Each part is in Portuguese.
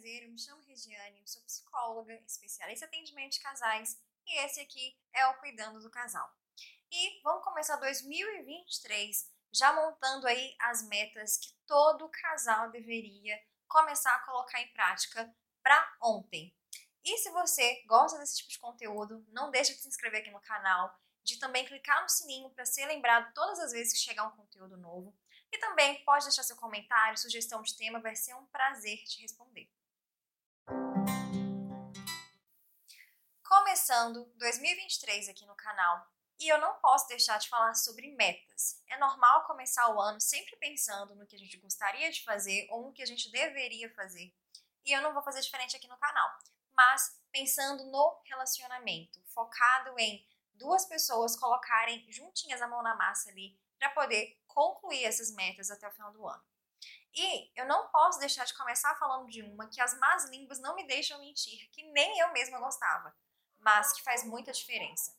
prazer, eu me chamo Regiane, sou psicóloga, especialista em atendimento de casais e esse aqui é o Cuidando do Casal. E vamos começar 2023 já montando aí as metas que todo casal deveria começar a colocar em prática para ontem. E se você gosta desse tipo de conteúdo, não deixe de se inscrever aqui no canal, de também clicar no sininho para ser lembrado todas as vezes que chegar um conteúdo novo. E também pode deixar seu comentário, sugestão de tema, vai ser um prazer te responder. Começando 2023 aqui no canal, e eu não posso deixar de falar sobre metas. É normal começar o ano sempre pensando no que a gente gostaria de fazer ou no que a gente deveria fazer. E eu não vou fazer diferente aqui no canal, mas pensando no relacionamento, focado em duas pessoas colocarem juntinhas a mão na massa ali para poder concluir essas metas até o final do ano. E eu não posso deixar de começar falando de uma que as más línguas não me deixam mentir, que nem eu mesma gostava, mas que faz muita diferença.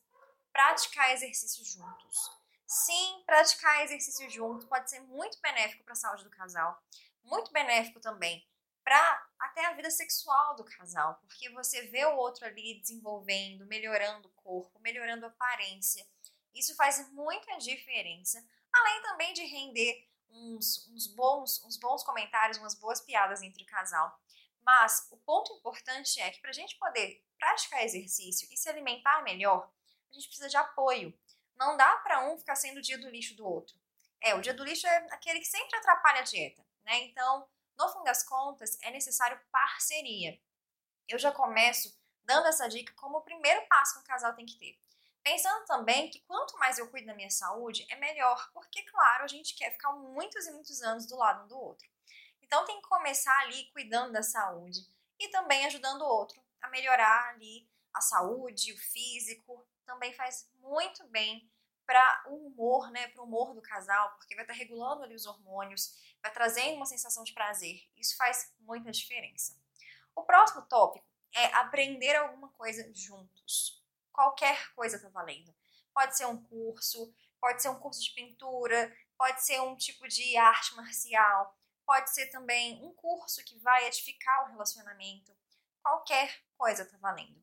Praticar exercícios juntos. Sim, praticar exercício juntos pode ser muito benéfico para a saúde do casal, muito benéfico também para até a vida sexual do casal, porque você vê o outro ali desenvolvendo, melhorando o corpo, melhorando a aparência. Isso faz muita diferença, além também de render uns, uns, bons, uns bons comentários, umas boas piadas entre o casal. Mas o ponto importante é que para a gente poder praticar exercício e se alimentar melhor, a gente precisa de apoio. Não dá para um ficar sendo o dia do lixo do outro. É, o dia do lixo é aquele que sempre atrapalha a dieta, né? Então, no fim das contas, é necessário parceria. Eu já começo dando essa dica como o primeiro passo que um casal tem que ter. Pensando também que quanto mais eu cuido da minha saúde, é melhor, porque, claro, a gente quer ficar muitos e muitos anos do lado um do outro. Então, tem que começar ali cuidando da saúde e também ajudando o outro a melhorar ali a saúde, o físico. Também faz muito bem para o humor, né, para o humor do casal, porque vai estar tá regulando ali os hormônios, vai trazendo uma sensação de prazer. Isso faz muita diferença. O próximo tópico é aprender alguma coisa juntos. Qualquer coisa está valendo. Pode ser um curso, pode ser um curso de pintura, pode ser um tipo de arte marcial, pode ser também um curso que vai edificar o relacionamento. Qualquer coisa está valendo.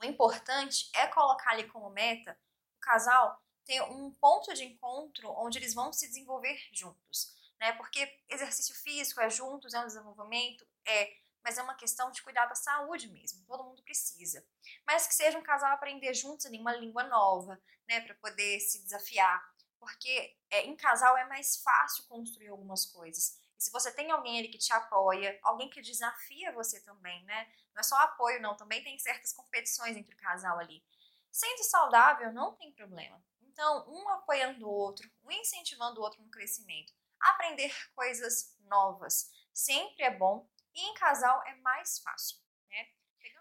O importante é colocar ali como meta o casal ter um ponto de encontro onde eles vão se desenvolver juntos, né? Porque exercício físico é juntos, é um desenvolvimento, é, mas é uma questão de cuidar da saúde mesmo. Todo mundo precisa. Mas que seja um casal aprender juntos ali uma língua nova, né, para poder se desafiar, porque é, em casal é mais fácil construir algumas coisas. Se você tem alguém ali que te apoia, alguém que desafia você também, né? Não é só apoio, não. Também tem certas competições entre o casal ali. Sendo saudável, não tem problema. Então, um apoiando o outro, um incentivando o outro no crescimento. Aprender coisas novas sempre é bom e em casal é mais fácil. Né?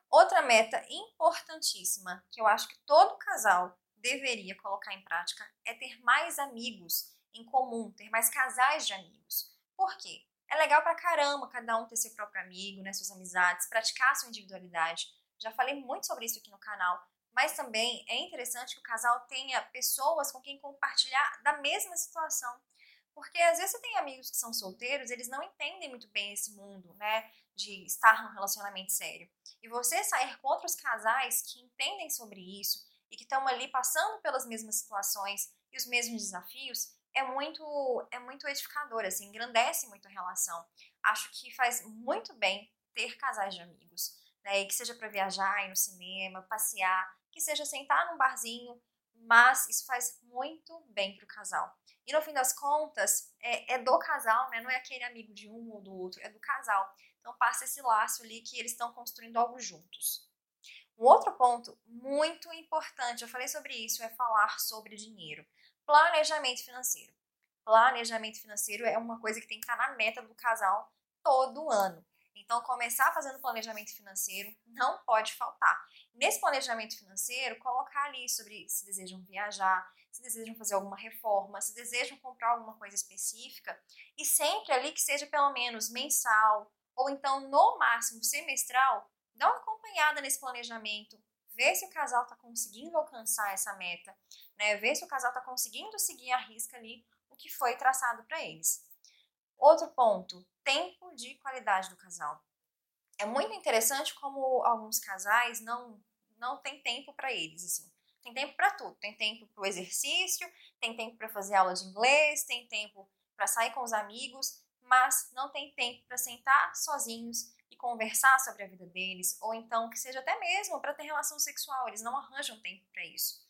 Outra meta importantíssima que eu acho que todo casal deveria colocar em prática é ter mais amigos em comum, ter mais casais de amigos. Por quê? É legal pra caramba cada um ter seu próprio amigo, né, suas amizades, praticar sua individualidade. Já falei muito sobre isso aqui no canal, mas também é interessante que o casal tenha pessoas com quem compartilhar da mesma situação. Porque às vezes você tem amigos que são solteiros, eles não entendem muito bem esse mundo, né? De estar num relacionamento sério. E você sair com outros casais que entendem sobre isso e que estão ali passando pelas mesmas situações e os mesmos desafios, é muito é muito edificador, assim, engrandece muito a relação. Acho que faz muito bem ter casais de amigos, né? Que seja para viajar, ir no cinema, passear, que seja sentar num barzinho, mas isso faz muito bem para o casal. E no fim das contas, é, é, do casal, né? Não é aquele amigo de um ou do outro, é do casal. Então passa esse laço ali que eles estão construindo algo juntos. Um outro ponto muito importante, eu falei sobre isso, é falar sobre dinheiro. Planejamento financeiro. Planejamento financeiro é uma coisa que tem que estar na meta do casal todo ano. Então, começar fazendo planejamento financeiro não pode faltar. Nesse planejamento financeiro, colocar ali sobre se desejam viajar, se desejam fazer alguma reforma, se desejam comprar alguma coisa específica, e sempre ali que seja pelo menos mensal, ou então no máximo semestral, dá uma acompanhada nesse planejamento, ver se o casal está conseguindo alcançar essa meta, né? ver se o casal está conseguindo seguir a risca ali o que foi traçado para eles. Outro ponto, tempo de qualidade do casal. é muito interessante como alguns casais não não tem tempo para eles assim. Tem tempo para tudo. Tem tempo para o exercício, tem tempo para fazer aula de inglês, tem tempo para sair com os amigos, mas não tem tempo para sentar sozinhos conversar sobre a vida deles, ou então que seja até mesmo para ter relação sexual. Eles não arranjam tempo para isso.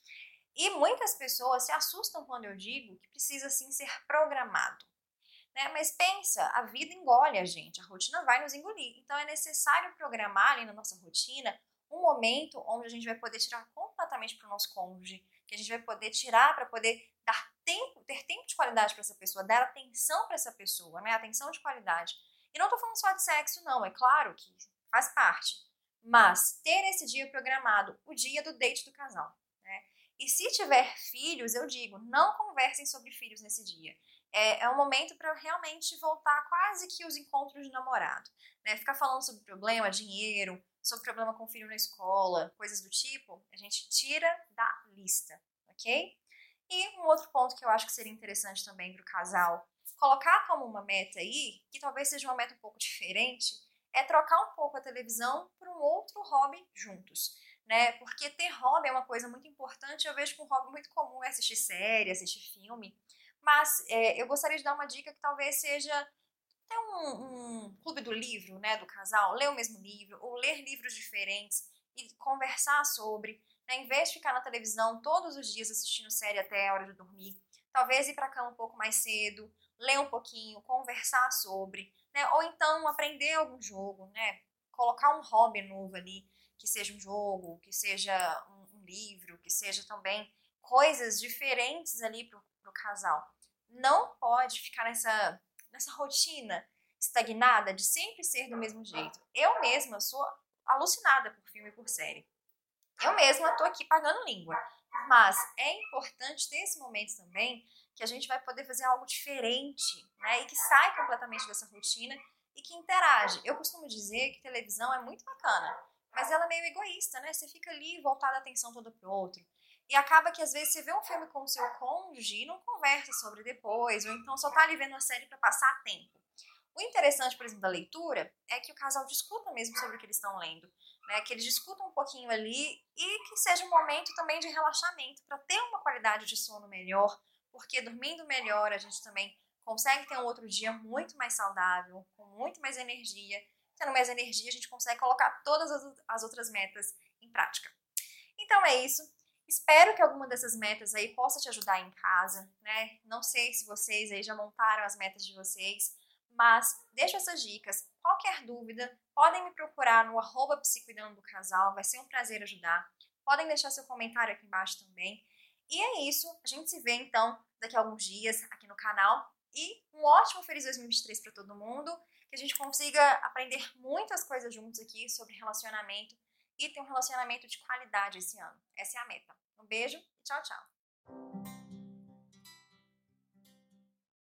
E muitas pessoas se assustam quando eu digo que precisa sim ser programado. Né? Mas pensa, a vida engole a gente, a rotina vai nos engolir. Então é necessário programar ali na nossa rotina um momento onde a gente vai poder tirar completamente para o nosso cônjuge, que a gente vai poder tirar para poder dar tempo, ter tempo de qualidade para essa pessoa, dar atenção para essa pessoa, né? Atenção de qualidade. E não estou falando só de sexo, não, é claro que faz parte. Mas ter esse dia programado, o dia do date do casal. Né? E se tiver filhos, eu digo, não conversem sobre filhos nesse dia. É, é um momento para realmente voltar quase que os encontros de namorado. Né? Ficar falando sobre problema, dinheiro, sobre problema com o filho na escola, coisas do tipo, a gente tira da lista, ok? E um outro ponto que eu acho que seria interessante também para o casal colocar como uma meta aí, que talvez seja uma meta um pouco diferente, é trocar um pouco a televisão por um outro hobby juntos. Né? Porque ter hobby é uma coisa muito importante. Eu vejo que um hobby muito comum é assistir série, assistir filme. Mas é, eu gostaria de dar uma dica que talvez seja ter um, um clube do livro, né, do casal, ler o mesmo livro, ou ler livros diferentes e conversar sobre, né, em vez de ficar na televisão todos os dias assistindo série até a hora de dormir, talvez ir para a cama um pouco mais cedo, ler um pouquinho, conversar sobre, né, ou então aprender algum jogo, né, colocar um hobby novo ali, que seja um jogo, que seja um, um livro, que seja também coisas diferentes ali para o casal. Não pode ficar nessa nessa rotina estagnada de sempre ser do mesmo jeito. Eu mesma sou alucinada por filme e por série. Eu mesma tô aqui pagando língua. Mas é importante ter esse momento também que a gente vai poder fazer algo diferente, né? E que sai completamente dessa rotina e que interage. Eu costumo dizer que televisão é muito bacana, mas ela é meio egoísta, né? Você fica ali voltada a atenção toda pro outro. E acaba que às vezes você vê um filme com o seu cônjuge e não conversa sobre depois, ou então só tá ali vendo a série para passar tempo. O interessante, por exemplo, da leitura é que o casal discuta mesmo sobre o que eles estão lendo, né? Que eles discutam um pouquinho ali e que seja um momento também de relaxamento para ter uma qualidade de sono melhor, porque dormindo melhor a gente também consegue ter um outro dia muito mais saudável, com muito mais energia. Tendo mais energia, a gente consegue colocar todas as outras metas em prática. Então é isso. Espero que alguma dessas metas aí possa te ajudar em casa, né? Não sei se vocês aí já montaram as metas de vocês, mas deixo essas dicas. Qualquer dúvida, podem me procurar no arroba do casal, vai ser um prazer ajudar. Podem deixar seu comentário aqui embaixo também. E é isso, a gente se vê então daqui a alguns dias aqui no canal. E um ótimo Feliz 2023 para todo mundo, que a gente consiga aprender muitas coisas juntos aqui sobre relacionamento e ter um relacionamento de qualidade esse ano. Essa é a meta. Um beijo e tchau, tchau.